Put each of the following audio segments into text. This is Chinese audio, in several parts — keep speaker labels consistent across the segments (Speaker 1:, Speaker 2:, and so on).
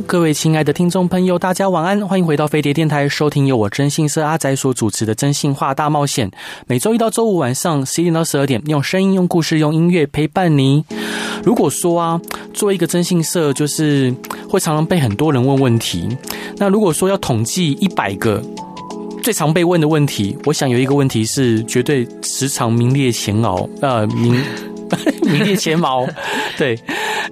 Speaker 1: 各位亲爱的听众朋友，大家晚安，欢迎回到飞碟电台，收听由我征信社阿仔所主持的《征信话大冒险》。每周一到周五晚上十一点到十二点，用声音、用故事、用音乐陪伴你。如果说啊，做一个征信社，就是会常常被很多人问问题。那如果说要统计一百个最常被问的问题，我想有一个问题是绝对时常名列前茅，呃，名名列前茅，对。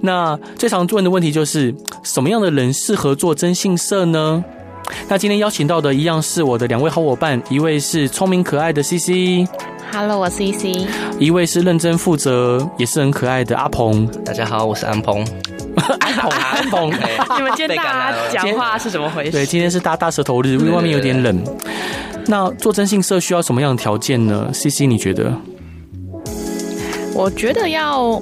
Speaker 1: 那最常问的问题就是什么样的人适合做征信社呢？那今天邀请到的一样是我的两位好伙伴，一位是聪明可爱的 CC，Hello，
Speaker 2: 我是 CC，
Speaker 1: 一位是认真负责也是很可爱的阿鹏，
Speaker 3: 大家好，我是安鹏，
Speaker 1: 安鹏，安鹏，
Speaker 2: 你们今天大家讲话是怎么回事？
Speaker 1: 对，今天是大大舌头日，因为外面有点冷。那做征信社需要什么样的条件呢？CC，你觉得？
Speaker 2: 我觉得要。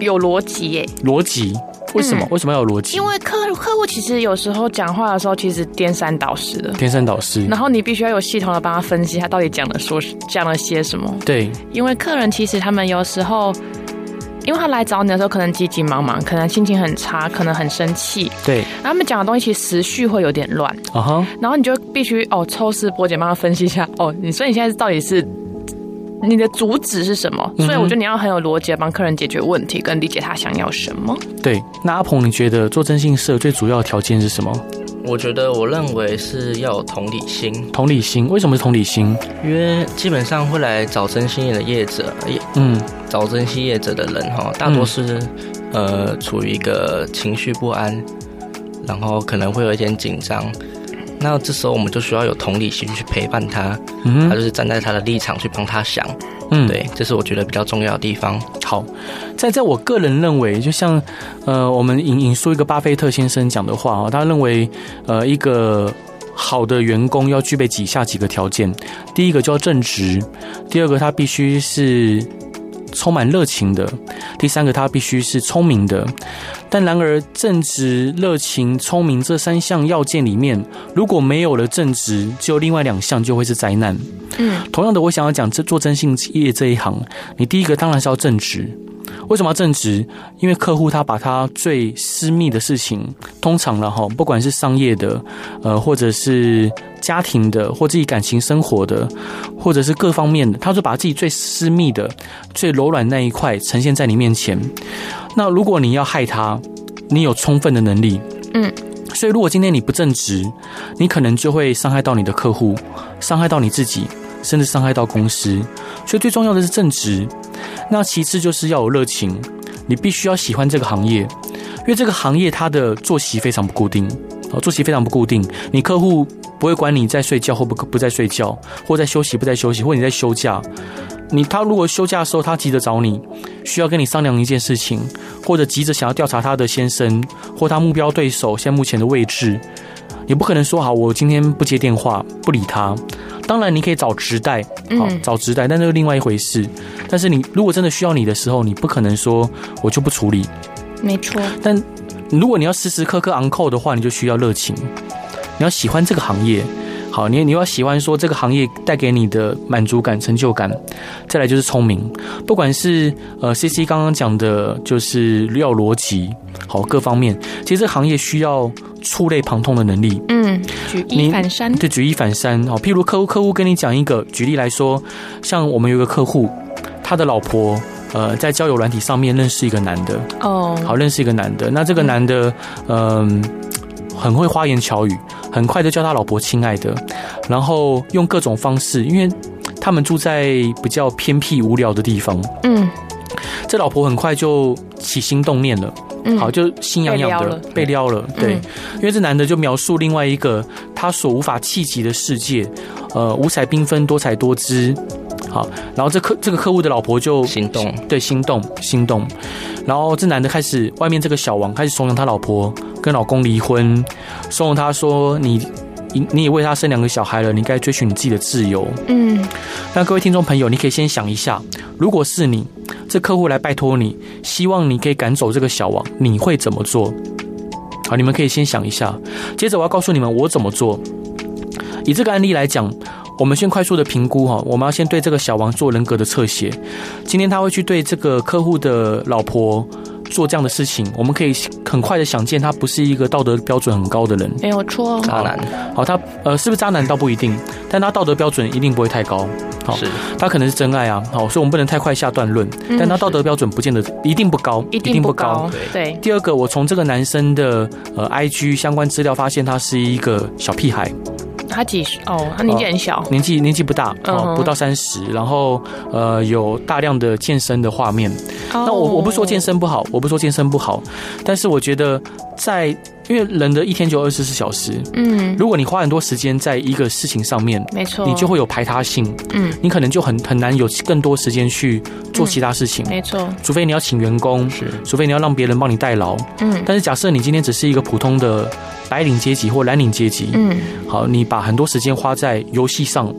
Speaker 2: 有逻辑耶？
Speaker 1: 逻辑？为什么？嗯、为什么要有逻辑？
Speaker 2: 因为客客户其实有时候讲话的时候，其实颠三倒四的。
Speaker 1: 颠三倒四。
Speaker 2: 然后你必须要有系统的帮他分析，他到底讲了说讲了些什么。
Speaker 1: 对。因
Speaker 2: 为客人其实他们有时候，因为他来找你的时候，可能急急忙忙，可能心情很差，可能很生气。
Speaker 1: 对。
Speaker 2: 然后他们讲的东西其实时序会有点乱。啊哈。然后你就必须哦抽丝剥茧帮他分析一下。哦，你所以你现在到底是？你的主旨是什么？所以我觉得你要很有逻辑，帮客人解决问题，跟理解他想要什么。
Speaker 1: 对，那阿鹏，你觉得做征信社最主要的条件是什么？
Speaker 3: 我觉得，我认为是要有同理心。
Speaker 1: 同理心，为什么是同理心？
Speaker 3: 因为基本上会来找征信业的业者，嗯，找征信业者的人哈，大多是、嗯、呃处于一个情绪不安，然后可能会有一点紧张。那这时候我们就需要有同理心去陪伴他，嗯，他就是站在他的立场去帮他想，嗯，对，这是我觉得比较重要的地方。
Speaker 1: 好，在在我个人认为，就像呃，我们引引述一个巴菲特先生讲的话啊，他认为呃，一个好的员工要具备以下几个条件：第一个叫正直，第二个他必须是充满热情的，第三个他必须是聪明的。但然而，正直、热情、聪明这三项要件里面，如果没有了正直，只有另外两项就会是灾难。嗯，同样的，我想要讲这做征信业这一行，你第一个当然是要正直。为什么要正直？因为客户他把他最私密的事情，通常了哈，不管是商业的，呃，或者是家庭的，或自己感情生活的，或者是各方面的，他就把自己最私密的、最柔软那一块呈现在你面前。那如果你要害他，你有充分的能力，嗯，所以如果今天你不正直，你可能就会伤害到你的客户，伤害到你自己，甚至伤害到公司。所以最重要的是正直。那其次就是要有热情，你必须要喜欢这个行业，因为这个行业它的作息非常不固定，啊，作息非常不固定。你客户不会管你在睡觉或不不在睡觉，或在休息不在休息，或你在休假。你他如果休假的时候他急着找你，需要跟你商量一件事情，或者急着想要调查他的先生或他目标对手现在目前的位置，你不可能说好我今天不接电话不理他。当然，你可以找直代，好找直代，但那是另外一回事。但是你如果真的需要你的时候，你不可能说我就不处理。
Speaker 2: 没错。
Speaker 1: 但如果你要时时刻刻昂扣的话，你就需要热情，你要喜欢这个行业。好，你你要喜欢说这个行业带给你的满足感、成就感。再来就是聪明，不管是呃 CC 刚刚讲的，就是要逻辑，好各方面，其实这个行业需要触类旁通的能力。
Speaker 2: 嗯，举一反三。
Speaker 1: 对，举一反三。哦，譬如客户客户跟你讲一个，举例来说，像我们有一个客户，他的老婆呃在交友软体上面认识一个男的。哦。好，认识一个男的，那这个男的嗯、呃、很会花言巧语。很快就叫他老婆亲爱的，然后用各种方式，因为他们住在比较偏僻无聊的地方。嗯，这老婆很快就起心动念了，嗯，好，就心痒痒的被撩了。对，因为这男的就描述另外一个他所无法企及的世界，呃，五彩缤纷，多彩多姿。好，然后这客这个客户的老婆就
Speaker 3: 心动，
Speaker 1: 对，心动，心动。然后这男的开始，外面这个小王开始怂恿他老婆跟老公离婚，怂恿他说：“你你也为他生两个小孩了，你该追寻你自己的自由。嗯，那各位听众朋友，你可以先想一下，如果是你，这客户来拜托你，希望你可以赶走这个小王，你会怎么做？好，你们可以先想一下。接着我要告诉你们我怎么做。以这个案例来讲，我们先快速的评估哈，我们要先对这个小王做人格的侧写。今天他会去对这个客户的老婆。做这样的事情，我们可以很快的想见，他不是一个道德标准很高的人，
Speaker 2: 没有错，
Speaker 3: 渣男。
Speaker 1: 好，他呃，是不是渣男倒不一定，但他道德标准一定不会太高。好，是，他可能是真爱啊。好，所以我们不能太快下断论。但他道德标准不见得一定不高，
Speaker 2: 一定不高。对。
Speaker 1: 第二个，我从这个男生的呃 IG 相关资料发现，他是一个小屁孩。
Speaker 2: 他几岁？哦，他年纪很小，
Speaker 1: 年纪年纪不大，哦，不到三十。然后呃，有大量的健身的画面。那我我不说健身不好，我不说健身不好，但是我觉得在因为人的一天就二十四小时，嗯，如果你花很多时间在一个事情上面，
Speaker 2: 没错，
Speaker 1: 你就会有排他性，嗯，你可能就很很难有更多时间去做其他事情，
Speaker 2: 没错，
Speaker 1: 除非你要请员工，
Speaker 3: 是，
Speaker 1: 除非你要让别人帮你代劳，嗯，但是假设你今天只是一个普通的白领阶级或蓝领阶级，嗯，好，你把很多时间花在游戏上。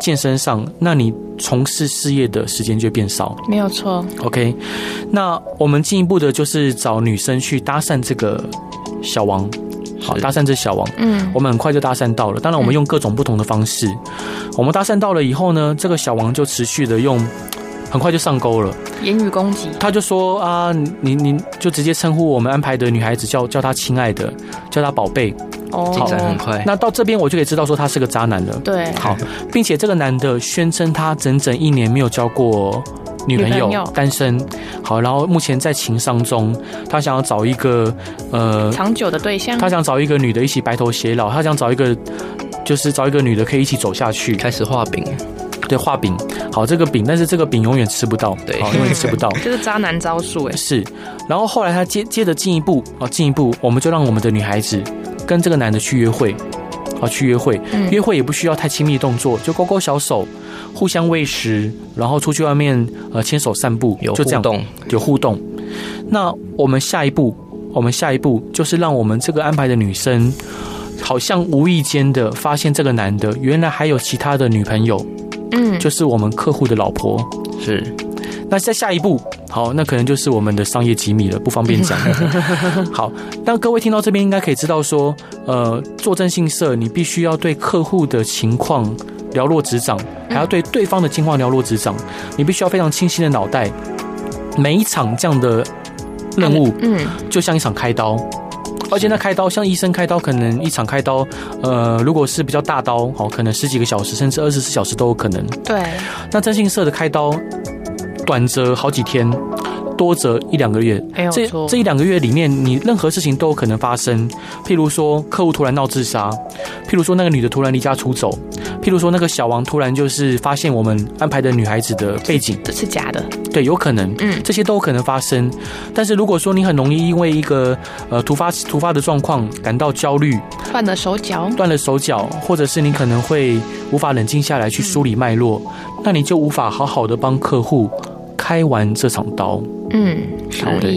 Speaker 1: 健身上，那你从事事业的时间就变少，
Speaker 2: 没有错。
Speaker 1: OK，那我们进一步的就是找女生去搭讪这个小王，好，搭讪这小王。嗯，我们很快就搭讪到了。当然，我们用各种不同的方式。嗯、我们搭讪到了以后呢，这个小王就持续的用，很快就上钩了，
Speaker 2: 言语攻击。
Speaker 1: 他就说啊，你你就直接称呼我们安排的女孩子叫叫她亲爱的，叫她宝贝。
Speaker 3: 哦，进展很快。
Speaker 1: 那到这边我就可以知道说他是个渣男了。
Speaker 2: 对，
Speaker 1: 好，并且这个男的宣称他整整一年没有交过女朋友，单身。好，然后目前在情伤中，他想要找一个呃
Speaker 2: 长久的对象。
Speaker 1: 他想找一个女的一起白头偕老，他想找一个就是找一个女的可以一起走下去。
Speaker 3: 开始画饼，
Speaker 1: 对，画饼。好，这个饼，但是这个饼永远吃不到，
Speaker 3: 对，
Speaker 1: 永远吃不到。
Speaker 2: 这是渣男招数哎。
Speaker 1: 是，然后后来他接接着进一步啊，进一步，我们就让我们的女孩子。跟这个男的去约会，啊，去约会，约会也不需要太亲密动作，就勾勾小手，互相喂食，然后出去外面呃牵手散步，
Speaker 3: 有互动，就这样，
Speaker 1: 有互动。那我们下一步，我们下一步就是让我们这个安排的女生，好像无意间的发现这个男的原来还有其他的女朋友，嗯，就是我们客户的老婆，
Speaker 3: 是。
Speaker 1: 那在下一步。好，那可能就是我们的商业机密了，不方便讲。好，那各位听到这边应该可以知道说，呃，做征信社，你必须要对客户的情况了若指掌，还要对对方的情况了若指掌，你必须要非常清晰的脑袋。每一场这样的任务，嗯，就像一场开刀，而且那开刀像医生开刀，可能一场开刀，呃，如果是比较大刀，好，可能十几个小时，甚至二十四小时都有可能。
Speaker 2: 对，
Speaker 1: 那征信社的开刀。短则好几天，多则一两个月。这这一两个月里面，你任何事情都有可能发生。譬如说，客户突然闹自杀；譬如说，那个女的突然离家出走；譬如说，那个小王突然就是发现我们安排的女孩子的背景，
Speaker 2: 这是假的。
Speaker 1: 对，有可能。嗯，这些都有可能发生。但是如果说你很容易因为一个呃突发突发的状况感到焦虑，
Speaker 2: 断了手脚，
Speaker 1: 断了手脚，或者是你可能会无法冷静下来去梳理脉络，嗯，那你就无法好好的帮客户。开完这场刀，
Speaker 2: 嗯，好的。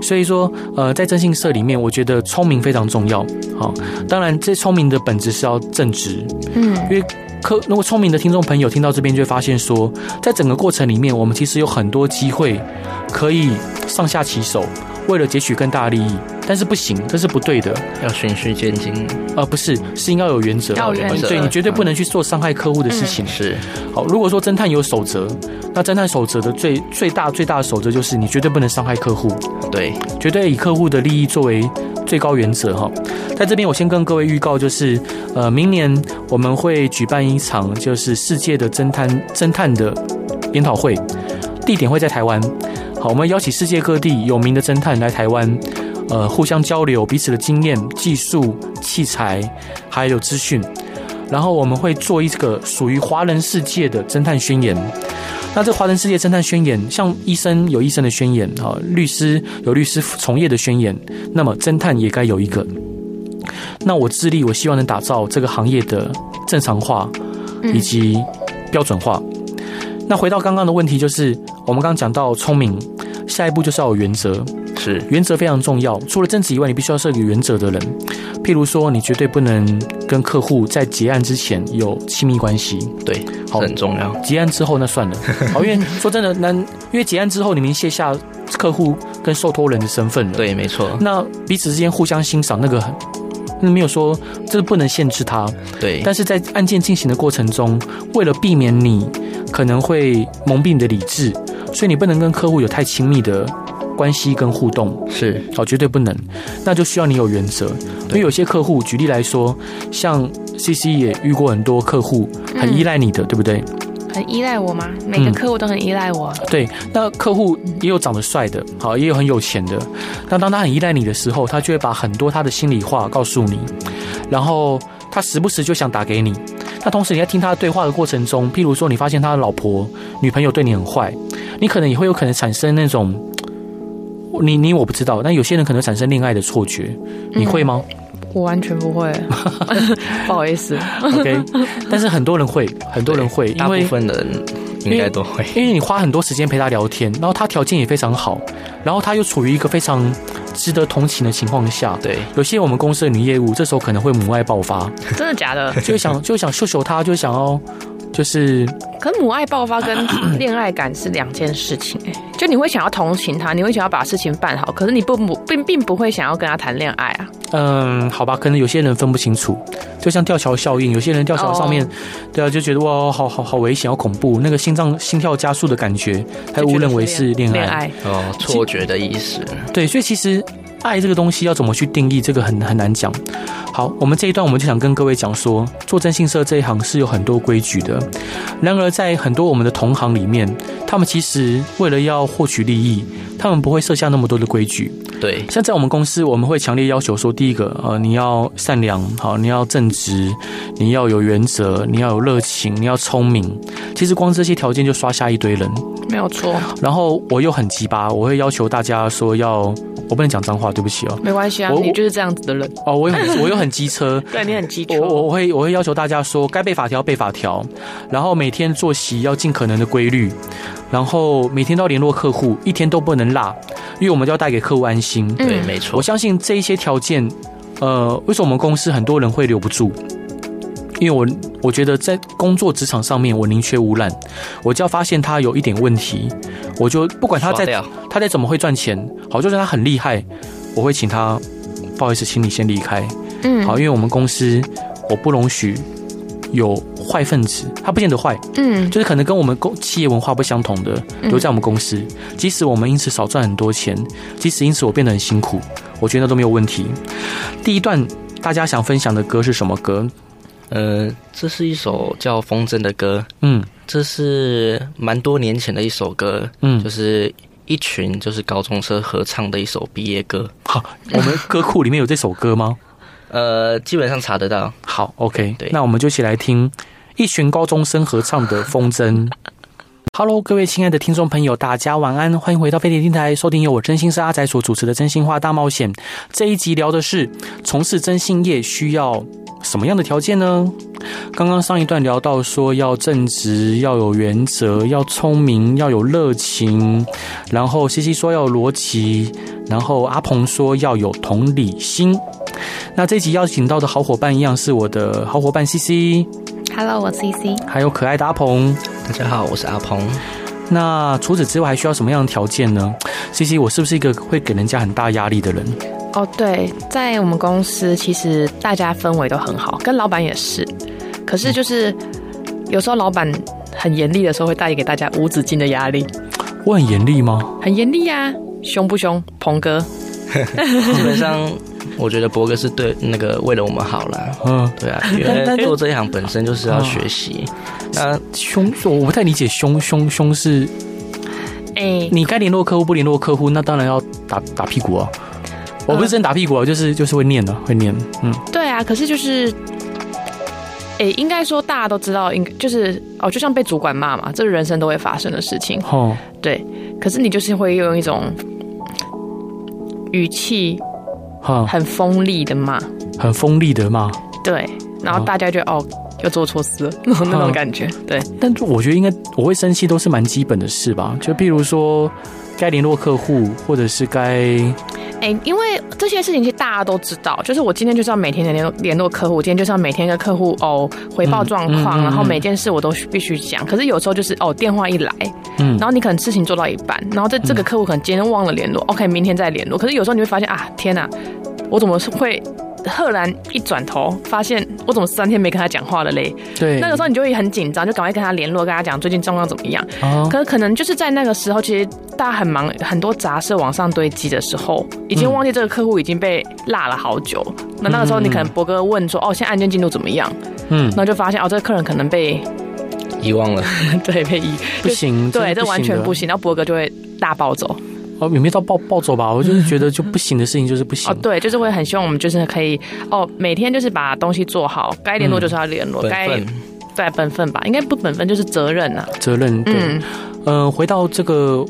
Speaker 1: 所以说，呃，在征信社里面，我觉得聪明非常重要。好，当然，这聪明的本质是要正直，嗯，因为客如果聪明的听众朋友听到这边，就会发现说，在整个过程里面，我们其实有很多机会可以上下其手，为了截取更大利益。但是不行，这是不对的，
Speaker 3: 要循序渐进。
Speaker 1: 呃，不是，是应该有原则，
Speaker 2: 要有原则。
Speaker 1: 对，你绝对不能去做伤害客户的事情。
Speaker 3: 嗯、是，
Speaker 1: 好，如果说侦探有守则，那侦探守则的最最大最大的守则就是你绝对不能伤害客户。
Speaker 3: 对，
Speaker 1: 绝对以客户的利益作为最高原则哈。在这边，我先跟各位预告，就是呃，明年我们会举办一场就是世界的侦探侦探的研讨会，地点会在台湾。好，我们邀请世界各地有名的侦探来台湾。呃，互相交流彼此的经验、技术、器材，还有资讯。然后我们会做一个属于华人世界的侦探宣言。那这华人世界侦探宣言，像医生有医生的宣言啊，律师有律师从业的宣言，那么侦探也该有一个。那我致力，我希望能打造这个行业的正常化以及标准化。那回到刚刚的问题，就是我们刚刚讲到聪明，下一步就是要有原则。
Speaker 3: 是
Speaker 1: 原则非常重要。除了正职以外，你必须要是个原则的人。譬如说，你绝对不能跟客户在结案之前有亲密关系。
Speaker 3: 对，好，很重要。
Speaker 1: 结案之后那算了。好，因为说真的，那因为结案之后，你们卸下客户跟受托人的身份了。
Speaker 3: 对，没错。
Speaker 1: 那彼此之间互相欣赏，那个很。那没有说这不能限制他，
Speaker 3: 对。
Speaker 1: 但是在案件进行的过程中，为了避免你可能会蒙蔽你的理智，所以你不能跟客户有太亲密的关系跟互动，
Speaker 3: 是
Speaker 1: 哦，绝对不能。那就需要你有原则，因为有些客户，举例来说，像 CC 也遇过很多客户很依赖你的，嗯、对不对？
Speaker 2: 很依赖我吗？每个客户都很依赖我。
Speaker 1: 嗯。对，那客户也有长得帅的，好，也有很有钱的。那当他很依赖你的时候，他就会把很多他的心里话告诉你，然后他时不时就想打给你。那同时你在听他的对话的过程中，譬如说你发现他的老婆、女朋友对你很坏，你可能也会有可能产生那种，你你我不知道，但有些人可能产生恋爱的错觉，你会吗？嗯
Speaker 2: 我完全不会，不好意思。
Speaker 1: OK，但是很多人会，很多人会，大
Speaker 3: 部分人应该都会，
Speaker 1: 因为你花很多时间陪他聊天，然后他条件也非常好，然后他又处于一个非常值得同情的情况下。
Speaker 3: 对，
Speaker 1: 有些我们公司的女业务这时候可能会母爱爆发，
Speaker 2: 真的假的？
Speaker 1: 就想就想秀秀他，就想要就是，
Speaker 2: 可母爱爆发跟恋爱感是两件事情哎，就你会想要同情他，你会想要把事情办好，可是你不不并并不会想要跟他谈恋爱啊。
Speaker 1: 嗯，好吧，可能有些人分不清楚，就像吊桥效应，有些人吊桥上面，oh. 对啊，就觉得哇，好好好危险，好恐怖，那个心脏心跳加速的感觉，还误认为是恋爱，
Speaker 2: 爱
Speaker 3: 哦，错觉的意思。
Speaker 1: 对，所以其实爱这个东西要怎么去定义，这个很很难讲。好，我们这一段我们就想跟各位讲说，做征信社这一行是有很多规矩的。然而，在很多我们的同行里面，他们其实为了要获取利益，他们不会设下那么多的规矩。
Speaker 3: 对，
Speaker 1: 像在我们公司，我们会强烈要求说，第一个，呃，你要善良，好，你要正直，你要有原则，你要有热情，你要聪明。其实光这些条件就刷下一堆人，
Speaker 2: 没有错。
Speaker 1: 然后我又很鸡巴，我会要求大家说要，我不能讲脏话，对不起哦。
Speaker 2: 没关系啊，你就是这样子的人。
Speaker 1: 哦，我又很 我又很机车，
Speaker 2: 对你很机车。
Speaker 1: 我我会我会要求大家说，该背法条背法条，然后每天作息要尽可能的规律。然后每天都要联络客户，一天都不能落，因为我们就要带给客户安心。
Speaker 3: 对，没错。
Speaker 1: 我相信这一些条件，呃，为什么我们公司很多人会留不住？因为我我觉得在工作职场上面，我宁缺毋滥。我只要发现他有一点问题，我就不管他在他再怎么会赚钱，好，就算他很厉害，我会请他，不好意思，请你先离开。嗯，好，因为我们公司我不容许。有坏分子，他不见得坏，嗯，就是可能跟我们公企业文化不相同的，留在我们公司。即使我们因此少赚很多钱，即使因此我变得很辛苦，我觉得都没有问题。第一段大家想分享的歌是什么歌？
Speaker 3: 呃，这是一首叫《风筝》的歌，嗯，这是蛮多年前的一首歌，嗯，就是一群就是高中生合唱的一首毕业歌。
Speaker 1: 好，我们歌库里面有这首歌吗？
Speaker 3: 呃，基本上查得到。
Speaker 1: 好，OK，对，那我们就一起来听一群高中生合唱的《风筝》。Hello，各位亲爱的听众朋友，大家晚安，欢迎回到飞碟电台，收听由我真心是阿仔所主持的《真心话大冒险》。这一集聊的是从事征信业需要什么样的条件呢？刚刚上一段聊到说要正直，要有原则，要聪明，要有热情，然后西西说要有逻辑，然后阿鹏说要有同理心。那这集邀请到的好伙伴一样是我的好伙伴西西。
Speaker 2: Hello，我是 CC。
Speaker 1: 还有可爱的阿鹏。
Speaker 3: 大家好，我是阿鹏。
Speaker 1: 那除此之外还需要什么样的条件呢？CC，我是不是一个会给人家很大压力的人？
Speaker 2: 哦，oh, 对，在我们公司其实大家氛围都很好，跟老板也是。可是就是有时候老板很严厉的时候，会带给大家无止境的压力。
Speaker 1: 我很严厉吗？
Speaker 2: 很严厉呀，凶不凶，鹏哥？
Speaker 3: 基本上。我觉得博哥是对那个为了我们好啦。嗯，对啊，因为做这一行本身就是要学习。那
Speaker 1: 凶，我不太理解凶凶凶是，哎，你该联络客户不联络客户，那当然要打打屁股啊。我不是真打屁股啊，就是就是会念的，会念。嗯，
Speaker 2: 对啊，可是就是，哎，应该说大家都知道，应该就是哦，就像被主管骂嘛，这是人生都会发生的事情。哦，对，可是你就是会用一种语气。
Speaker 1: 哈，
Speaker 2: 很锋利的骂，
Speaker 1: 很锋利的骂，
Speaker 2: 对，然后大家就哦，又做错事了 那种感觉。对，
Speaker 1: 但我觉得应该我会生气都是蛮基本的事吧，就譬如说该联络客户，或者是该。
Speaker 2: 哎、欸，因为这些事情其实大家都知道，就是我今天就是要每天联络联络客户，今天就是要每天跟客户哦回报状况，嗯嗯嗯、然后每件事我都必须讲。可是有时候就是哦电话一来，嗯，然后你可能事情做到一半，然后这这个客户可能今天忘了联络、嗯、，OK，明天再联络。可是有时候你会发现啊，天哪，我怎么会？赫然一转头，发现我怎么三天没跟他讲话了嘞？
Speaker 1: 对，
Speaker 2: 那个时候你就会很紧张，就赶快跟他联络，跟他讲最近状况怎么样。哦。可是可能就是在那个时候，其实大家很忙，很多杂事往上堆积的时候，已经忘记这个客户已经被落了好久。那、嗯、那个时候，你可能博哥问说：“哦，现在案件进度怎么样？”嗯，那就发现哦，这个客人可能被
Speaker 3: 遗忘了。
Speaker 2: 对，被遗
Speaker 1: 不行。
Speaker 2: 对，这完全不行。然后博哥就会大暴走。
Speaker 1: 哦，也没有到暴暴走吧？我就是觉得就不行的事情就是不行。
Speaker 2: 哦，对，就是会很希望我们就是可以哦，每天就是把东西做好，该联络就是要联络，该对本分吧，应该不本分就是责任呐、啊。
Speaker 1: 责任，对。嗯、呃，回到这个，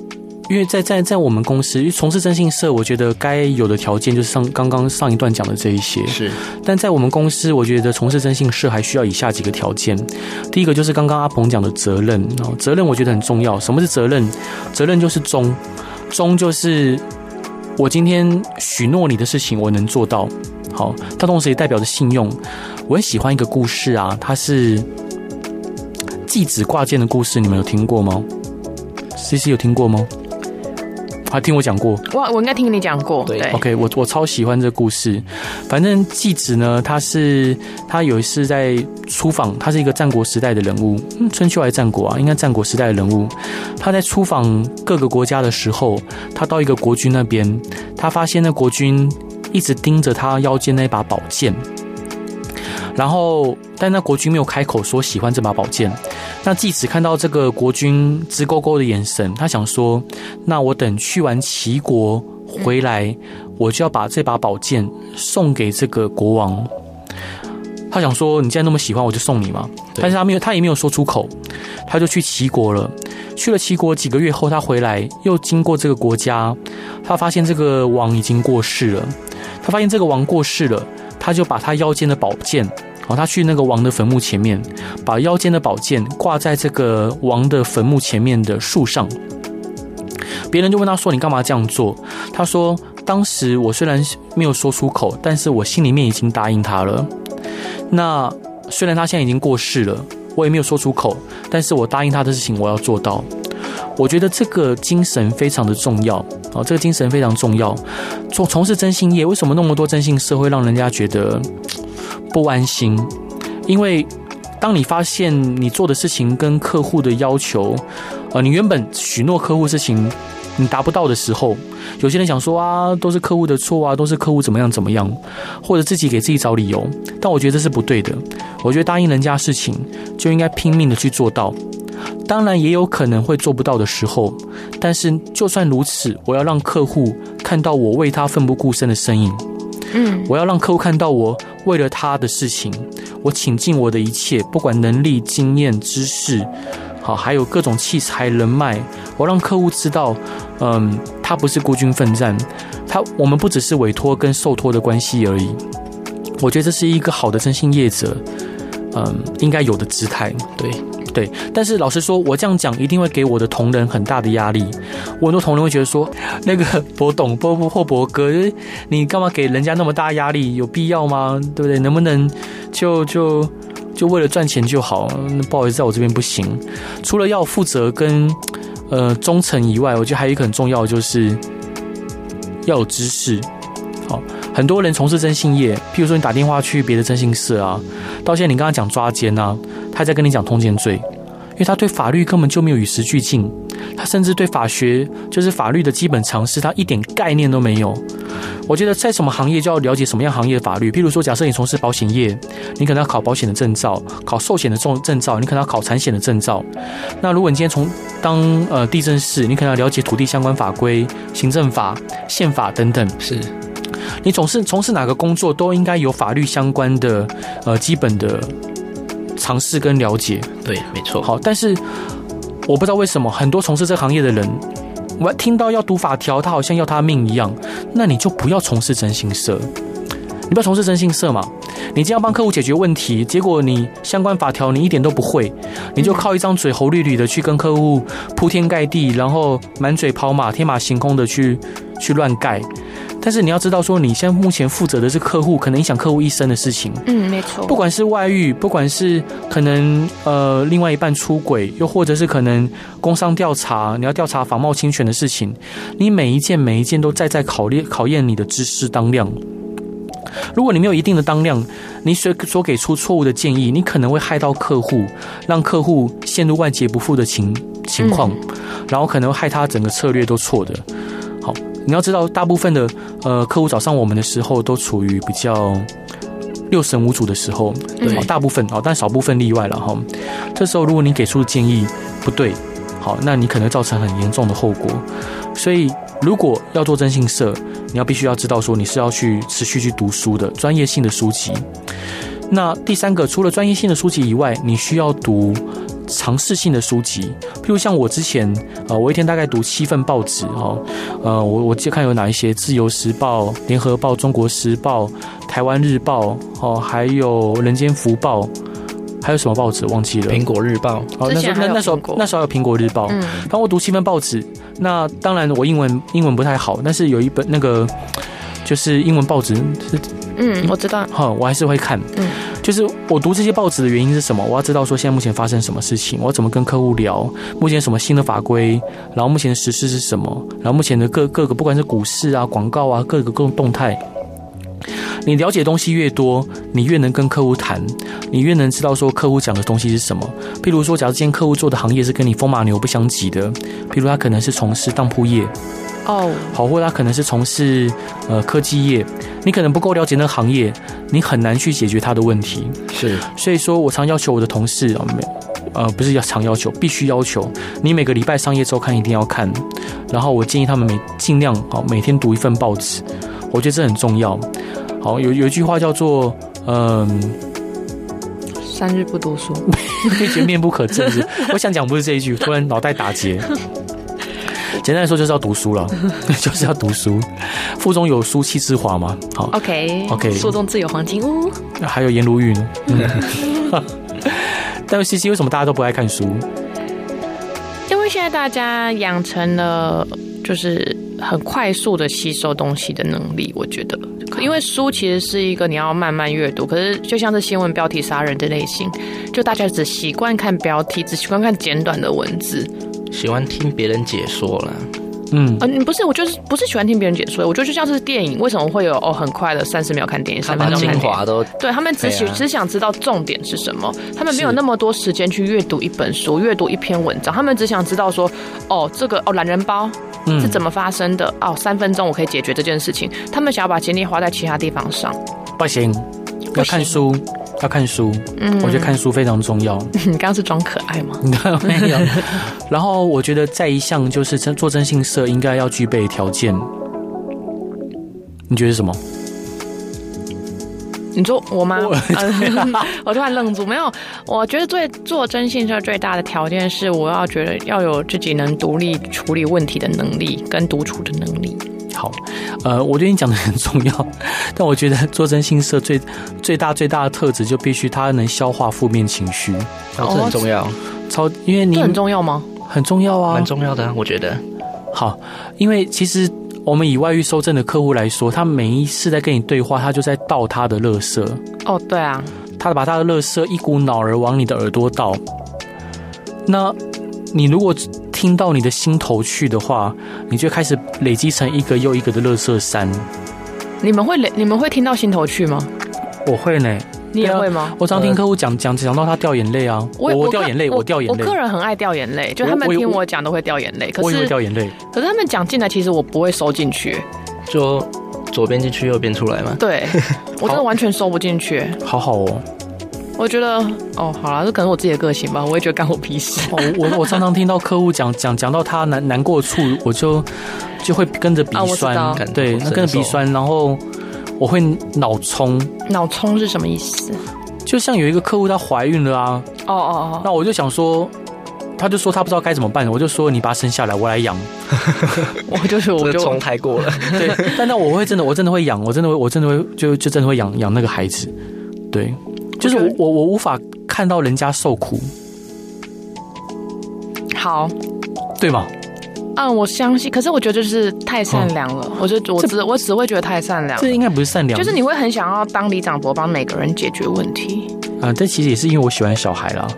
Speaker 1: 因为在在在我们公司，因为从事征信社，我觉得该有的条件就是上刚刚上一段讲的这一些。
Speaker 3: 是。
Speaker 1: 但在我们公司，我觉得从事征信社还需要以下几个条件。第一个就是刚刚阿鹏讲的责任哦，责任我觉得很重要。什么是责任？责任就是忠。忠就是我今天许诺你的事情，我能做到。好，它同时也代表着信用。我很喜欢一个故事啊，它是继子挂件的故事，你们有听过吗？CC 有听过吗？还听我讲过，
Speaker 2: 我我应该听你讲过。对
Speaker 1: ，OK，我我超喜欢这个故事。反正继子呢，他是他有一次在出访，他是一个战国时代的人物，春秋还是战国啊？应该战国时代的人物。他在出访各个国家的时候，他到一个国君那边，他发现那国君一直盯着他腰间那把宝剑。然后，但那国君没有开口说喜欢这把宝剑。那继子看到这个国君直勾勾的眼神，他想说：那我等去完齐国回来，我就要把这把宝剑送给这个国王。他想说：你既然那么喜欢，我就送你嘛。但是他没有，他也没有说出口，他就去齐国了。去了齐国几个月后，他回来又经过这个国家，他发现这个王已经过世了。他发现这个王过世了，他就把他腰间的宝剑。然后他去那个王的坟墓前面，把腰间的宝剑挂在这个王的坟墓前面的树上。别人就问他说：“你干嘛这样做？”他说：“当时我虽然没有说出口，但是我心里面已经答应他了。那虽然他现在已经过世了，我也没有说出口，但是我答应他的事情我要做到。我觉得这个精神非常的重要啊，这个精神非常重要。从从事征信业，为什么那么多征信社会让人家觉得？”不安心，因为当你发现你做的事情跟客户的要求，呃，你原本许诺客户事情你达不到的时候，有些人想说啊，都是客户的错啊，都是客户怎么样怎么样，或者自己给自己找理由。但我觉得这是不对的。我觉得答应人家事情就应该拼命的去做到。当然也有可能会做不到的时候，但是就算如此，我要让客户看到我为他奋不顾身的身影。嗯，我要让客户看到我为了他的事情，我倾尽我的一切，不管能力、经验、知识，好，还有各种器材、人脉，我让客户知道，嗯，他不是孤军奋战，他我们不只是委托跟受托的关系而已。我觉得这是一个好的征信业者，嗯，应该有的姿态，对。对，但是老实说，我这样讲一定会给我的同仁很大的压力。我很多同仁会觉得说，那个博董、博博或博哥，你干嘛给人家那么大压力？有必要吗？对不对？能不能就就就为了赚钱就好？那不好意思，在我这边不行。除了要负责跟呃忠诚以外，我觉得还有一个很重要的就是要有知识。好，很多人从事征信业，譬如说你打电话去别的征信社啊，到现在你刚刚讲抓奸啊。他在跟你讲通奸罪，因为他对法律根本就没有与时俱进，他甚至对法学就是法律的基本常识，他一点概念都没有。我觉得在什么行业就要了解什么样行业的法律。譬如说，假设你从事保险业，你可能要考保险的证照，考寿险的证证照，你可能要考产险的证照。那如果你今天从当呃地震士，你可能要了解土地相关法规、行政法、宪法等等。
Speaker 3: 是，
Speaker 1: 你总是从事哪个工作都应该有法律相关的呃基本的。尝试跟了解，
Speaker 3: 对，没错。
Speaker 1: 好，但是我不知道为什么很多从事这行业的人，我听到要读法条，他好像要他命一样。那你就不要从事征信社，你不要从事征信社嘛。你这样帮客户解决问题，结果你相关法条你一点都不会，你就靠一张嘴红绿绿的去跟客户铺天盖地，然后满嘴跑马、天马行空的去去乱盖。但是你要知道，说你现在目前负责的是客户，可能影响客户一生的事情。
Speaker 2: 嗯，没错。
Speaker 1: 不管是外遇，不管是可能呃另外一半出轨，又或者是可能工商调查，你要调查仿冒侵权的事情，你每一件每一件都在在考验考验你的知识当量。如果你没有一定的当量，你所所给出错误的建议，你可能会害到客户，让客户陷入万劫不复的情情况，然后可能害他整个策略都错的。你要知道，大部分的呃客户找上我们的时候，都处于比较六神无主的时候，对，大部分啊，但少部分例外了哈。这时候，如果你给出的建议不对，好，那你可能造成很严重的后果。所以，如果要做征信社，你要必须要知道说，你是要去持续去读书的专业性的书籍。那第三个，除了专业性的书籍以外，你需要读。常识性的书籍，譬如像我之前，呃，我一天大概读七份报纸，哦，呃，我我记得看有哪一些，《自由时报》、《联合报》、《中国时报》、《台湾日报》，哦，还有《人间福报》，还有什么报纸忘记了？
Speaker 3: 《苹果日报》。
Speaker 1: 哦，那时候那那时候那时候有《苹果日报》。嗯。当我读七份报纸，那当然我英文英文不太好，但是有一本那个就是英文报纸是。
Speaker 2: 嗯，我知道。
Speaker 1: 好，我还是会看。嗯，就是我读这些报纸的原因是什么？我要知道说现在目前发生什么事情，我要怎么跟客户聊，目前什么新的法规，然后目前的时事是什么，然后目前的各各个不管是股市啊、广告啊，各个各种动态。你了解东西越多，你越能跟客户谈，你越能知道说客户讲的东西是什么。譬如说，假如今天客户做的行业是跟你风马牛不相及的，譬如他可能是从事当铺业。哦，oh. 好，或他可能是从事呃科技业，你可能不够了解那个行业，你很难去解决他的问题。
Speaker 3: 是，
Speaker 1: 所以说我常要求我的同事啊，没，呃，不是要常要求，必须要求你每个礼拜商业周刊一定要看，然后我建议他们每尽量好每天读一份报纸，我觉得这很重要。好，有有一句话叫做嗯，
Speaker 2: 三日不读书，
Speaker 1: 会觉得面不可正是。我想讲不是这一句，突然脑袋打结。简单来说就是要读书了，就是要读书。腹中有书气自华嘛。好
Speaker 2: ，OK
Speaker 1: OK，
Speaker 2: 书中自有黄金屋。
Speaker 1: 还有颜如玉呢。但是 CC 为什么大家都不爱看书？
Speaker 2: 因为现在大家养成了就是很快速的吸收东西的能力，我觉得。因为书其实是一个你要慢慢阅读，可是就像是新闻标题杀人的类型，就大家只习惯看标题，只习惯看简短的文字。
Speaker 3: 喜欢听别人解说了，
Speaker 1: 嗯，
Speaker 2: 呃，你不是，我就是不是喜欢听别人解说，我觉得就像是电影，为什么会有哦很快的三十秒看电影，三分钟看电影。
Speaker 3: 都
Speaker 2: 对他们只喜、啊、只想知道重点是什么，他们没有那么多时间去阅读一本书，阅读一篇文章，他们只想知道说哦这个哦懒人包是怎么发生的，嗯、哦三分钟我可以解决这件事情，他们想要把精力花在其他地方上，
Speaker 1: 不行，要看书。要看书，嗯，我觉得看书非常重要。
Speaker 2: 你刚刚是装可爱吗？
Speaker 1: 没有。然后我觉得再一项就是真做征信社应该要具备条件。你觉得什么？
Speaker 2: 你说我吗？我，我突然愣住。没有，我觉得最做征信社最大的条件是，我要觉得要有自己能独立处理问题的能力跟独处的能力。
Speaker 1: 好，呃，我觉得你讲的很重要，但我觉得做真心社最最大最大的特质就必须他能消化负面情绪，
Speaker 3: 这很重要。
Speaker 1: 超，因为你
Speaker 2: 很重要吗？
Speaker 1: 很重要啊，
Speaker 3: 蛮重要的，我觉得。
Speaker 1: 好，因为其实我们以外遇收证的客户来说，他每一次在跟你对话，他就在倒他的垃圾。
Speaker 2: 哦，对啊，
Speaker 1: 他把他的垃圾一股脑儿往你的耳朵倒。那你如果听到你的心头去的话，你就开始累积成一个又一个的垃圾山。
Speaker 2: 你们会累？你们会听到心头去吗？
Speaker 1: 我会呢。
Speaker 2: 你也会吗？
Speaker 1: 我常听客户讲讲讲到他掉眼泪啊，我我掉眼泪，我掉眼泪。
Speaker 2: 我个人很爱掉眼泪，就他们听我讲都会掉眼泪。可是
Speaker 1: 我也会掉眼泪。
Speaker 2: 可是他们讲进来，其实我不会收进去。
Speaker 3: 就左边进去，右边出来嘛。
Speaker 2: 对，我真的完全收不进去。
Speaker 1: 好好哦。
Speaker 2: 我觉得哦，好了，这可能我自己的个性吧，我也觉得干我屁事。
Speaker 1: 哦，我我常常听到客户讲 讲讲到他难难过处，我就就会跟着鼻酸，
Speaker 2: 啊、
Speaker 1: 对，那跟着鼻酸，然后我会脑冲。
Speaker 2: 脑冲是什么意思？
Speaker 1: 就像有一个客户她怀孕了啊，
Speaker 2: 哦哦哦，
Speaker 1: 那我就想说，他就说他不知道该怎么办，我就说你把他生下来，我来养。
Speaker 2: 我就是我就
Speaker 3: 冲太过了，
Speaker 1: 对，但那我会真的，我真的会养，我真的会，我真的会就就真的会养养那个孩子。对，就是我我我无法看到人家受苦。
Speaker 2: 好，
Speaker 1: 对吗？
Speaker 2: 嗯，我相信。可是我觉得就是太善良了。我就我只我只会觉得太善良。
Speaker 1: 这应该不是善良，
Speaker 2: 就是你会很想要当李长伯，帮每个人解决问题。
Speaker 1: 啊，这其实也是因为我喜欢小孩啦。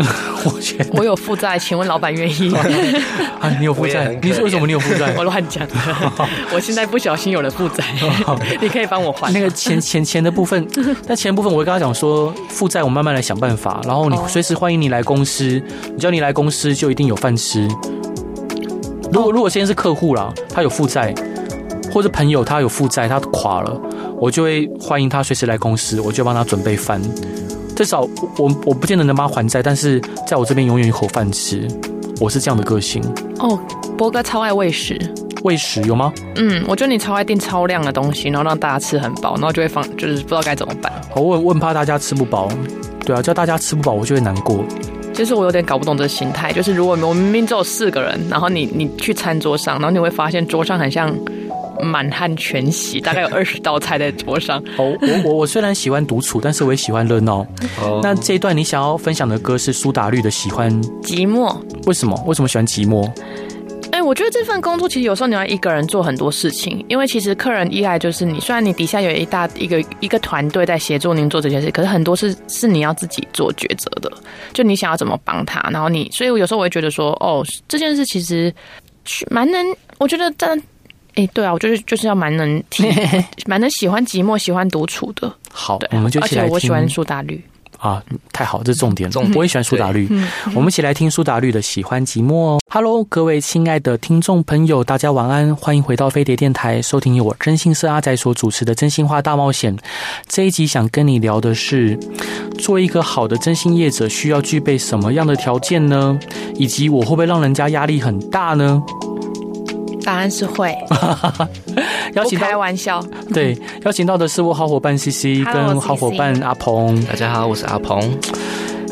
Speaker 2: 我觉得我有负债，请问老板愿意？
Speaker 1: 啊，你有负债？你为什么你有负债？
Speaker 2: 我乱讲。我现在不小心有了负债，你可以帮我还。
Speaker 1: 那个钱钱钱的部分，但钱部分我会跟他讲说，负债我慢慢来想办法。然后你随时欢迎你来公司，你只要你来公司就一定有饭吃。如果如果现在是客户啦，他有负债，或者朋友他有负债，他垮了，我就会欢迎他随时来公司，我就帮他准备饭。至少我我不见得能帮他还债，但是在我这边永远有口饭吃。我是这样的个性。
Speaker 2: 哦，博哥超爱喂食，
Speaker 1: 喂食有吗？
Speaker 2: 嗯，我觉得你超爱订超量的东西，然后让大家吃很饱，然后就会放，就是不知道该怎么办。
Speaker 1: 我问问怕大家吃不饱，对啊，叫大家吃不饱，我就会难过。
Speaker 2: 其实我有点搞不懂这心态，就是如果我们明明只有四个人，然后你你去餐桌上，然后你会发现桌上很像。满汉全席，大概有 二十道菜在桌上。
Speaker 1: 哦，我我我虽然喜欢独处，但是我也喜欢热闹。哦，那这一段你想要分享的歌是苏打绿的《喜欢
Speaker 2: 寂寞》，
Speaker 1: 为什么？为什么喜欢寂寞？
Speaker 2: 哎、欸，我觉得这份工作其实有时候你要一个人做很多事情，因为其实客人依赖就是你。虽然你底下有一大一个一个团队在协助您做这件事，可是很多是是你要自己做抉择的。就你想要怎么帮他，然后你，所以我有时候我会觉得说，哦，这件事其实蛮能，我觉得在。哎，对啊，我就是就是要蛮能听，蛮能喜欢寂寞、喜欢独处的。
Speaker 1: 好，
Speaker 2: 对
Speaker 1: 我们就一起来听。
Speaker 2: 而且我喜欢苏打绿
Speaker 1: 啊，太好，这是重点。重点，我也喜欢苏打绿。我们一起来听苏打绿的《喜欢寂寞》哦。Hello，各位亲爱的听众朋友，大家晚安，欢迎回到飞碟电台，收听由我真心社阿仔所主持的《真心话大冒险》。这一集想跟你聊的是，做一个好的真心业者需要具备什么样的条件呢？以及我会不会让人家压力很大呢？
Speaker 2: 答案是会，邀请开玩笑。
Speaker 1: 对，邀请到的是我好伙伴西西跟好伙伴阿鹏。
Speaker 3: 大家好，我是阿鹏。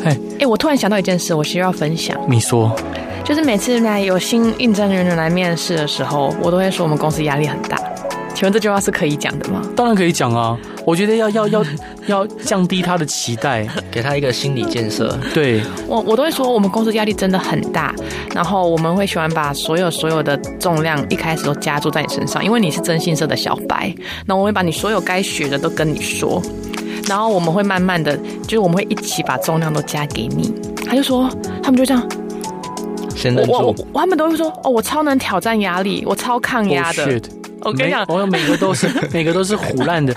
Speaker 2: 哎哎，我突然想到一件事，我需要分享。
Speaker 1: 你说，
Speaker 2: 就是每次来有新应征人员来面试的时候，我都会说我们公司压力很大。请问这句话是可以讲的吗？
Speaker 1: 当然可以讲啊！我觉得要要要要降低他的期待，
Speaker 3: 给他一个心理建设。对，
Speaker 2: 我我都会说，我们公司压力真的很大，然后我们会喜欢把所有所有的重量一开始都加注在你身上，因为你是真心社的小白，那我会把你所有该学的都跟你说，然后我们会慢慢的，就是我们会一起把重量都加给你。他就说，他们就这样，
Speaker 3: 先忍住。
Speaker 2: 我我我他们都会说，哦，我超能挑战压力，我超抗压的。Oh, 我跟你讲，
Speaker 1: 我有每个都是 每个都是胡烂的，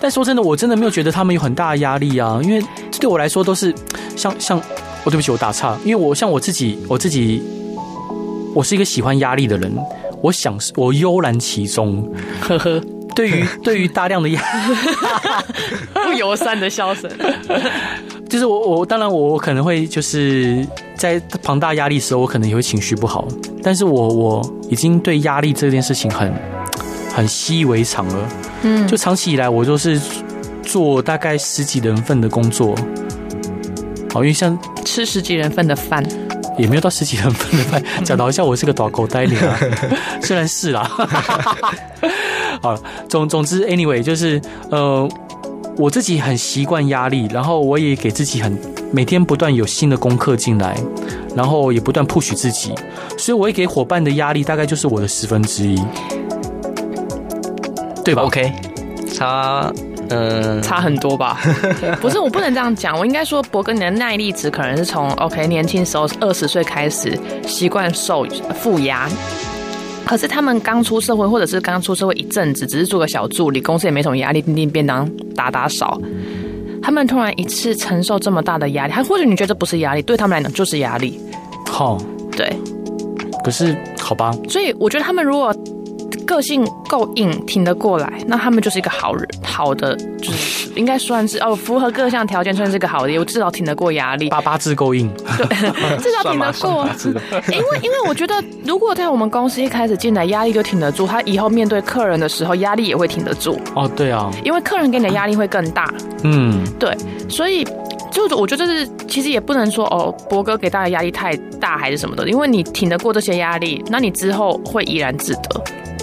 Speaker 1: 但说真的，我真的没有觉得他们有很大的压力啊，因为对我来说都是像像，我对不起，我打岔，因为我像我自己，我自己，我是一个喜欢压力的人，我想我悠然其中，呵呵。对于对于大量的压力，
Speaker 2: 不友善的笑声，
Speaker 1: 就是我我当然我我可能会就是在庞大压力的时候，我可能也会情绪不好，但是我我已经对压力这件事情很。很习以为常了，嗯，就长期以来我都是做大概十几人份的工作，好，因为像
Speaker 2: 吃十几人份的饭，
Speaker 1: 也没有到十几人份的饭，讲到一下我是个大口袋里啊，虽然是啦，好，总总之，anyway，就是呃，我自己很习惯压力，然后我也给自己很每天不断有新的功课进来，然后也不断 push 自己，所以我也给伙伴的压力大概就是我的十分之一。对吧
Speaker 3: ？OK，差，嗯，
Speaker 2: 差很多吧？不是，我不能这样讲。我应该说，博哥你的耐力值可能是从 OK 年轻时候二十岁开始习惯受负压，可是他们刚出社会，或者是刚出社会一阵子，只是做个小助理，公司也没什么压力，订订便当，打打扫。他们突然一次承受这么大的压力，还或者你觉得这不是压力，对他们来讲就是压力。
Speaker 1: 好，
Speaker 2: 对。
Speaker 1: 可是好吧，
Speaker 2: 所以我觉得他们如果。个性够硬，挺得过来，那他们就是一个好人，好的就是应该算是哦，符合各项条件，算是个好的，我至少挺得过压力。
Speaker 1: 八八字够硬，
Speaker 2: 对，至少挺得过。因为因为我觉得，如果在我们公司一开始进来，压力就挺得住，他以后面对客人的时候，压力也会挺得住。
Speaker 1: 哦，对啊，
Speaker 2: 因为客人给你的压力会更大。
Speaker 1: 嗯，
Speaker 2: 对，所以就我觉得这是其实也不能说哦，博哥给大家压力太大还是什么的，因为你挺得过这些压力，那你之后会怡然自得。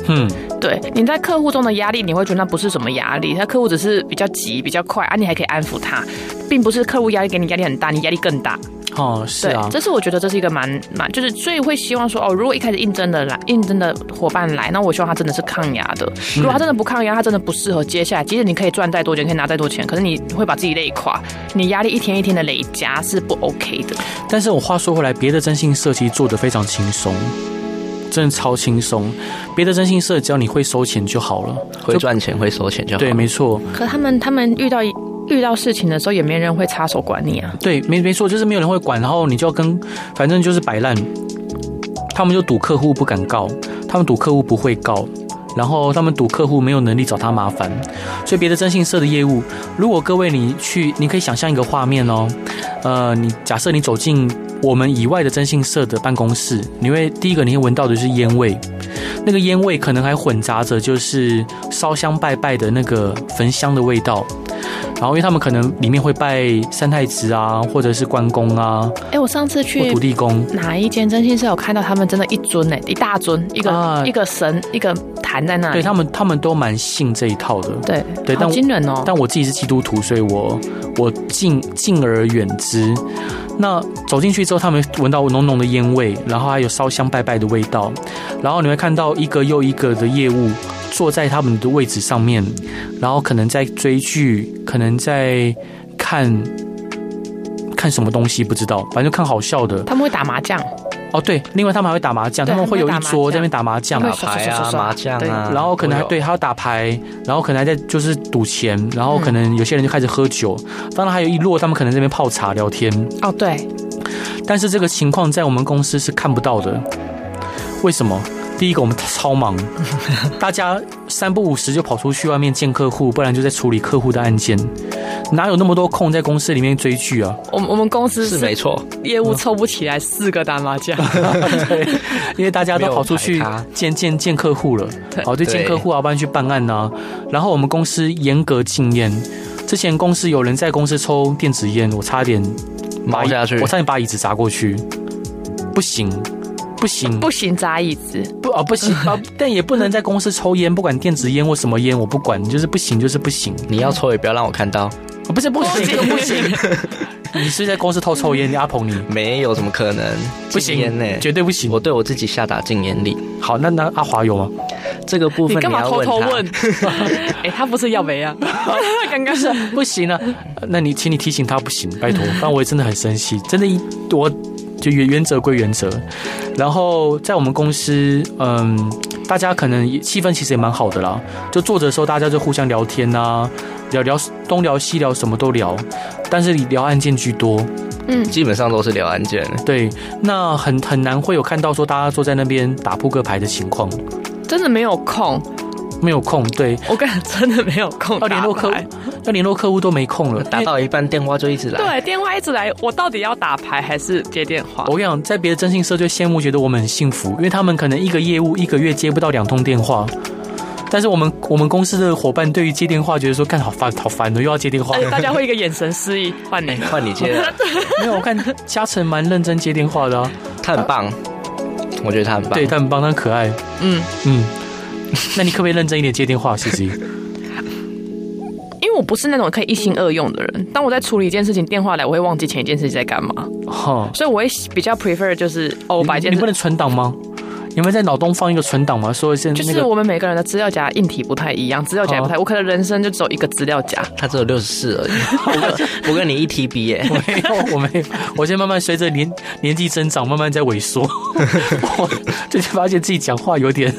Speaker 1: 嗯，
Speaker 2: 对，你在客户中的压力，你会觉得那不是什么压力，他客户只是比较急、比较快啊，你还可以安抚他，并不是客户压力给你压力很大，你压力更大。
Speaker 1: 哦，是啊，
Speaker 2: 这是我觉得这是一个蛮蛮，就是所以会希望说，哦，如果一开始应征的来应征的伙伴来，那我希望他真的是抗压的。如果他真的不抗压，他真的不适合接下来。即使你可以赚再多钱，可以拿再多钱，可是你会把自己累垮，你压力一天一天的累加是不 OK 的。
Speaker 1: 但是我话说回来，别的征信社其实做的非常轻松，真的超轻松。别的征信社只要你会收钱就好了，
Speaker 3: 会赚钱会收钱就好。
Speaker 1: 对，没错。
Speaker 2: 可他们他们遇到。遇到事情的时候，也没人会插手管你啊。
Speaker 1: 对，没没错，就是没有人会管，然后你就要跟，反正就是摆烂。他们就赌客户不敢告，他们赌客户不会告，然后他们赌客户没有能力找他麻烦。所以别的征信社的业务，如果各位你去，你可以想象一个画面哦。呃，你假设你走进我们以外的征信社的办公室，你会第一个你会闻到的是烟味，那个烟味可能还混杂着就是烧香拜拜的那个焚香的味道。然后，因为他们可能里面会拜三太子啊，或者是关公啊。
Speaker 2: 哎，我上次去
Speaker 1: 土地公
Speaker 2: 哪一间征信社有看到他们真的一尊呢，一大尊，一个、啊、一个神，一个坛在那里。
Speaker 1: 对他们，他们都蛮信这一套的。
Speaker 2: 对对，但惊人哦！
Speaker 1: 但我自己是基督徒，所以我我敬敬而远之。那走进去之后，他们闻到浓浓的烟味，然后还有烧香拜拜的味道，然后你会看到一个又一个的业务。坐在他们的位置上面，然后可能在追剧，可能在看看什么东西，不知道，反正就看好笑的。
Speaker 2: 他们会打麻将
Speaker 1: 哦，对，另外他们还会打麻将，他们会有一桌在那边打麻将、
Speaker 3: 打牌啊、麻将啊，
Speaker 1: 然后可能还对，还要打牌，然后可能还在就是赌钱，然后可能有些人就开始喝酒，当然还有一摞他们可能在那边泡茶聊天。
Speaker 2: 哦，对，
Speaker 1: 但是这个情况在我们公司是看不到的，为什么？第一个，我们超忙，大家三不五时就跑出去外面见客户，不然就在处理客户的案件，哪有那么多空在公司里面追剧啊？
Speaker 2: 我们我们公司
Speaker 3: 是没错，
Speaker 2: 业务凑不起来四个打麻将，
Speaker 1: 对，因为大家都跑出去见见见客户了，好，就见客户啊，不然去办案啊。然后我们公司严格禁烟，之前公司有人在公司抽电子烟，我差点
Speaker 3: 毛下去，
Speaker 1: 我差点把椅子砸过去，不行。不行，
Speaker 2: 不行，砸椅子
Speaker 1: 不啊，不行啊，但也不能在公司抽烟，不管电子烟或什么烟，我不管，就是不行，就是不行。
Speaker 3: 你要抽也不要让我看到，
Speaker 1: 不是不行，这个不行。你是在公司偷抽烟？你阿鹏，你
Speaker 3: 没有怎么可能？
Speaker 1: 不行呢，绝对不行。
Speaker 3: 我对我自己下达禁烟令。
Speaker 1: 好，那那阿华有吗？
Speaker 3: 这个部分
Speaker 2: 你干嘛偷偷问？哎，他不是要没啊？刚刚是
Speaker 1: 不行啊。那你请你提醒他不行，拜托，不然我也真的很生气，真的，一我。就原原则归原则，然后在我们公司，嗯，大家可能气氛其实也蛮好的啦。就坐着的时候，大家就互相聊天啊，聊聊东聊西聊，什么都聊，但是聊案件居多。
Speaker 3: 嗯，基本上都是聊案件。
Speaker 1: 对，那很很难会有看到说大家坐在那边打扑克牌的情况，
Speaker 2: 真的没有空。
Speaker 1: 没有空，对，
Speaker 2: 我感觉真的没有空。要联络客户，
Speaker 1: 要联络客户都没空了。
Speaker 3: 打到一半，电话就一直来。
Speaker 2: 对，电话一直来，我到底要打牌还是接电话？
Speaker 1: 我跟你讲，在别的征信社就羡慕，觉得我们很幸福，因为他们可能一个业务一个月接不到两通电话，但是我们我们公司的伙伴对于接电话觉得说，干好烦好烦的，又要接电话。
Speaker 2: 大家会一个眼神示意，换你
Speaker 3: 换你接。
Speaker 1: 没有，我看嘉诚蛮认真接电话的啊，
Speaker 3: 他很棒，我觉得他很棒，
Speaker 1: 对他很棒，他很可爱。嗯嗯。那你可不可以认真一点接电话，西西。
Speaker 2: 因为我不是那种可以一心二用的人，当我在处理一件事情，电话来我会忘记前一件事情在干嘛。哈，所以我会比较 prefer 就是哦，把一件
Speaker 1: 你不能存档吗？有没有在脑中放一个存档吗？说一下，
Speaker 2: 就是我们每个人的资料夹硬体不太一样，资料夹不太，我可能人生就只有一个资料夹，
Speaker 3: 它只有六十四而已。我跟 你一 TB 耶，
Speaker 1: 没有，我没有，我现在慢慢随着年年纪增长，慢慢在萎缩。我最近发现自己讲话有点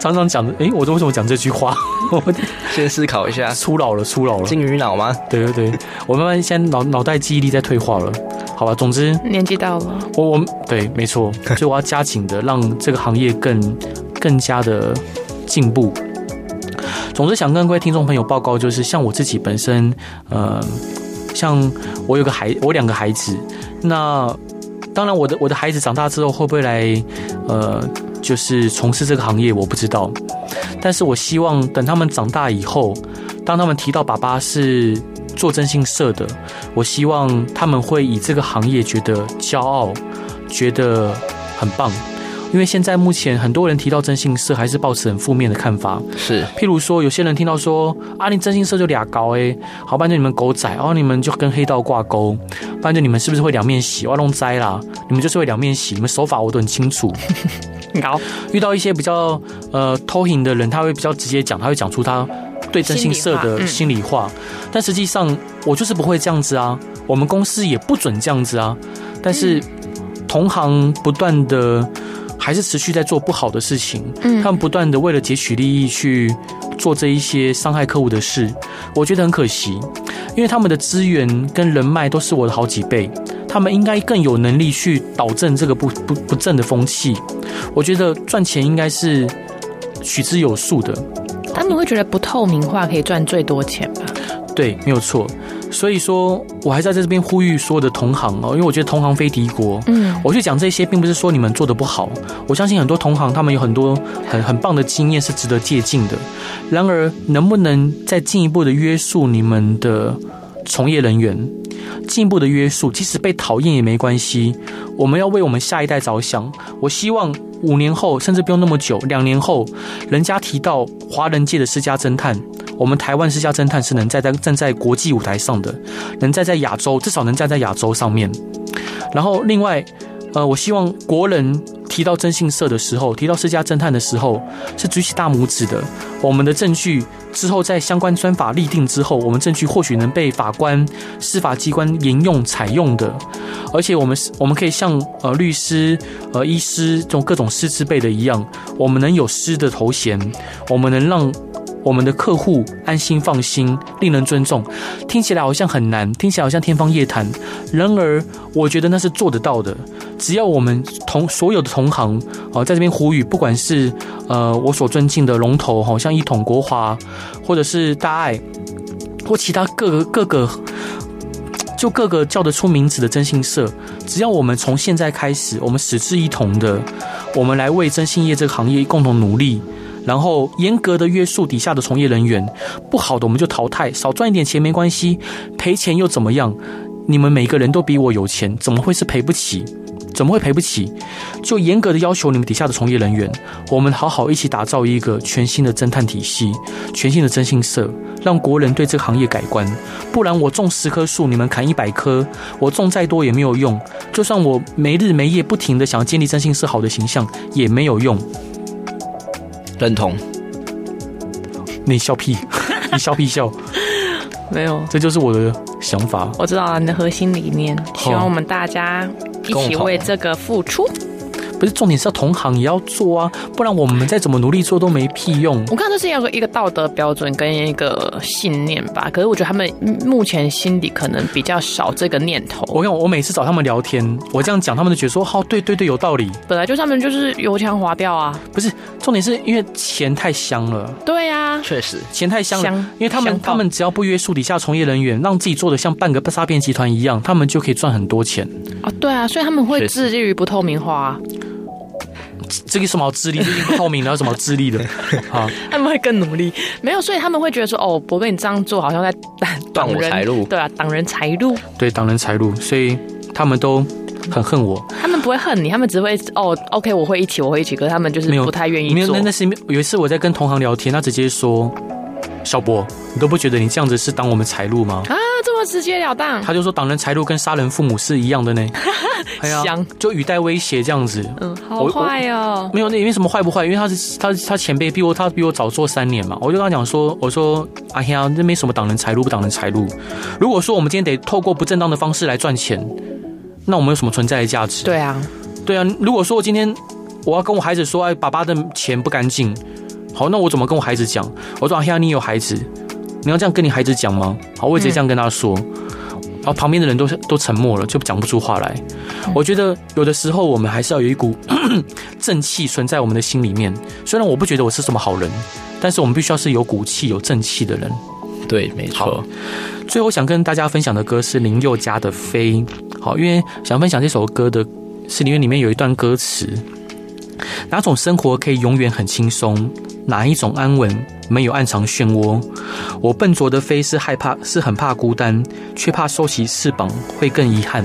Speaker 1: 常常讲的，哎，我为什么讲这句话？我
Speaker 3: 先思考一下，
Speaker 1: 初老了，初老了，
Speaker 3: 金鱼脑吗？
Speaker 1: 对对对，我慢慢现在脑脑袋记忆力在退化了。好吧，总之
Speaker 2: 年纪到了，
Speaker 1: 我我对，没错，所以我要加紧的让这个行业更更加的进步。总之，想跟各位听众朋友报告，就是像我自己本身，呃，像我有个孩，我两个孩子，那当然，我的我的孩子长大之后会不会来，呃，就是从事这个行业，我不知道。但是我希望等他们长大以后，当他们提到爸爸是。做征信社的，我希望他们会以这个行业觉得骄傲，觉得很棒，因为现在目前很多人提到征信社，还是抱持很负面的看法。
Speaker 3: 是，
Speaker 1: 譬如说，有些人听到说啊，你征信社就俩高哎，好，不然就你们狗仔，然后你们就跟黑道挂钩，不然就你们是不是会两面洗？我弄灾啦，你们就是会两面洗，你们手法我都很清楚。
Speaker 2: 好，
Speaker 1: 遇到一些比较呃偷行的人，他会比较直接讲，他会讲出他对征信社的心里话。嗯、但实际上，我就是不会这样子啊，我们公司也不准这样子啊。但是同行不断的还是持续在做不好的事情，嗯，他们不断的为了截取利益去做这一些伤害客户的事，我觉得很可惜，因为他们的资源跟人脉都是我的好几倍。他们应该更有能力去导正这个不不不正的风气。我觉得赚钱应该是取之有数的。
Speaker 2: 他们会觉得不透明化可以赚最多钱吧？
Speaker 1: 对，没有错。所以说我还在这边呼吁所有的同行哦，因为我觉得同行非敌国。嗯，我去讲这些，并不是说你们做的不好。我相信很多同行他们有很多很很棒的经验是值得借鉴的。然而，能不能再进一步的约束你们的从业人员？进一步的约束，即使被讨厌也没关系。我们要为我们下一代着想。我希望五年后，甚至不用那么久，两年后，人家提到华人界的私家侦探，我们台湾私家侦探是能站在站在国际舞台上的，能站在亚洲，至少能站在亚洲上面。然后，另外，呃，我希望国人提到征信社的时候，提到私家侦探的时候，是举起大拇指的。我们的证据。之后，在相关专法立定之后，我们证据或许能被法官、司法机关沿用采用的，而且我们是我们可以像呃律师、呃医师这种各种师资辈的一样，我们能有师的头衔，我们能让。我们的客户安心放心，令人尊重，听起来好像很难，听起来好像天方夜谭。然而，我觉得那是做得到的。只要我们同所有的同行啊，在这边呼吁，不管是呃我所尊敬的龙头，好像一统国华，或者是大爱，或其他各个各个，就各个叫得出名字的征信社，只要我们从现在开始，我们矢志一同的，我们来为征信业这个行业共同努力。然后严格的约束底下的从业人员，不好的我们就淘汰，少赚一点钱没关系，赔钱又怎么样？你们每个人都比我有钱，怎么会是赔不起？怎么会赔不起？就严格的要求你们底下的从业人员，我们好好一起打造一个全新的侦探体系，全新的征信社，让国人对这个行业改观。不然我种十棵树，你们砍一百棵，我种再多也没有用。就算我没日没夜不停的想要建立征信社好的形象，也没有用。
Speaker 3: 认同，
Speaker 1: 你笑屁，你笑屁笑，
Speaker 2: 没有，
Speaker 1: 这就是我的想法。
Speaker 2: 我知道了你的核心理念，希望我们大家一起为这个付出。
Speaker 1: 不是重点是要同行也要做啊，不然我们再怎么努力做都没屁用。
Speaker 2: 我看这是要说一个道德标准跟一个信念吧，可是我觉得他们目前心里可能比较少这个念头。
Speaker 1: 我看我每次找他们聊天，我这样讲，他们都觉得说好，对对对，有道理。
Speaker 2: 本来就他们就是油腔滑调啊，
Speaker 1: 不是重点是因为钱太香了。
Speaker 2: 对呀、啊，
Speaker 3: 确实
Speaker 1: 钱太香了，
Speaker 2: 香
Speaker 1: 因为他们他们只要不约束底下从业人员，让自己做的像半个诈骗集团一样，他们就可以赚很多钱。
Speaker 2: 啊，对啊，所以他们会致力于不透明化。
Speaker 1: 这个什么智力？这个不透明的，有什么智力的？啊，
Speaker 2: 他们会更努力。没有，所以他们会觉得说，哦，博哥你这样做，好像在 挡我财路。对啊，挡人财路。
Speaker 1: 对，挡人财路，所以他们都很恨我。
Speaker 2: 他们不会恨你，他们只会哦，OK，我会一起，我会一起。可是他们就是不太愿意做。
Speaker 1: 那那是有一次我在跟同行聊天，他直接说：“小博，你都不觉得你这样子是挡我们财路吗？”啊。
Speaker 2: 直截了当，
Speaker 1: 他就说挡人财路跟杀人父母是一样的呢。哎呀，就语带威胁这样子。
Speaker 2: 嗯，好坏哦。
Speaker 1: 没有，那因为什么坏不坏？因为他是他他前辈比我他比我早做三年嘛。我就跟他讲说，我说哎呀，这没什么挡人财路不挡人财路。如果说我们今天得透过不正当的方式来赚钱，那我们有什么存在的价值？
Speaker 2: 对啊，
Speaker 1: 对啊。如果说我今天我要跟我孩子说，哎，爸爸的钱不干净，好，那我怎么跟我孩子讲？我说哎呀，你有孩子。你要这样跟你孩子讲吗？好，我也直接这样跟他说，嗯、然后旁边的人都都沉默了，就讲不出话来。嗯、我觉得有的时候我们还是要有一股 正气存在我们的心里面。虽然我不觉得我是什么好人，但是我们必须要是有骨气、有正气的人。
Speaker 3: 对，没错。
Speaker 1: 最后想跟大家分享的歌是林宥嘉的《飞》。好，因为想分享这首歌的是因为里面有一段歌词：哪种生活可以永远很轻松？哪一种安稳没有暗藏漩涡？我笨拙的飞是害怕，是很怕孤单，却怕收起翅膀会更遗憾。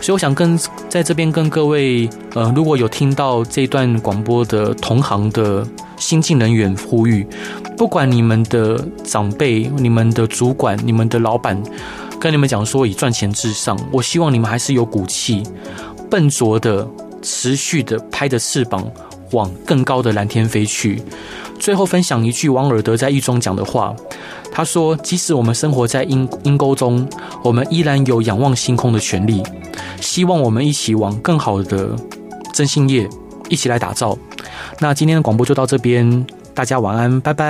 Speaker 1: 所以我想跟在这边跟各位呃，如果有听到这段广播的同行的新进人员呼吁，不管你们的长辈、你们的主管、你们的老板跟你们讲说以赚钱至上，我希望你们还是有骨气，笨拙的、持续的拍着翅膀往更高的蓝天飞去。最后分享一句王尔德在狱中讲的话，他说：“即使我们生活在阴阴沟中，我们依然有仰望星空的权利。希望我们一起往更好的征信业一起来打造。”那今天的广播就到这边，大家晚安，拜拜。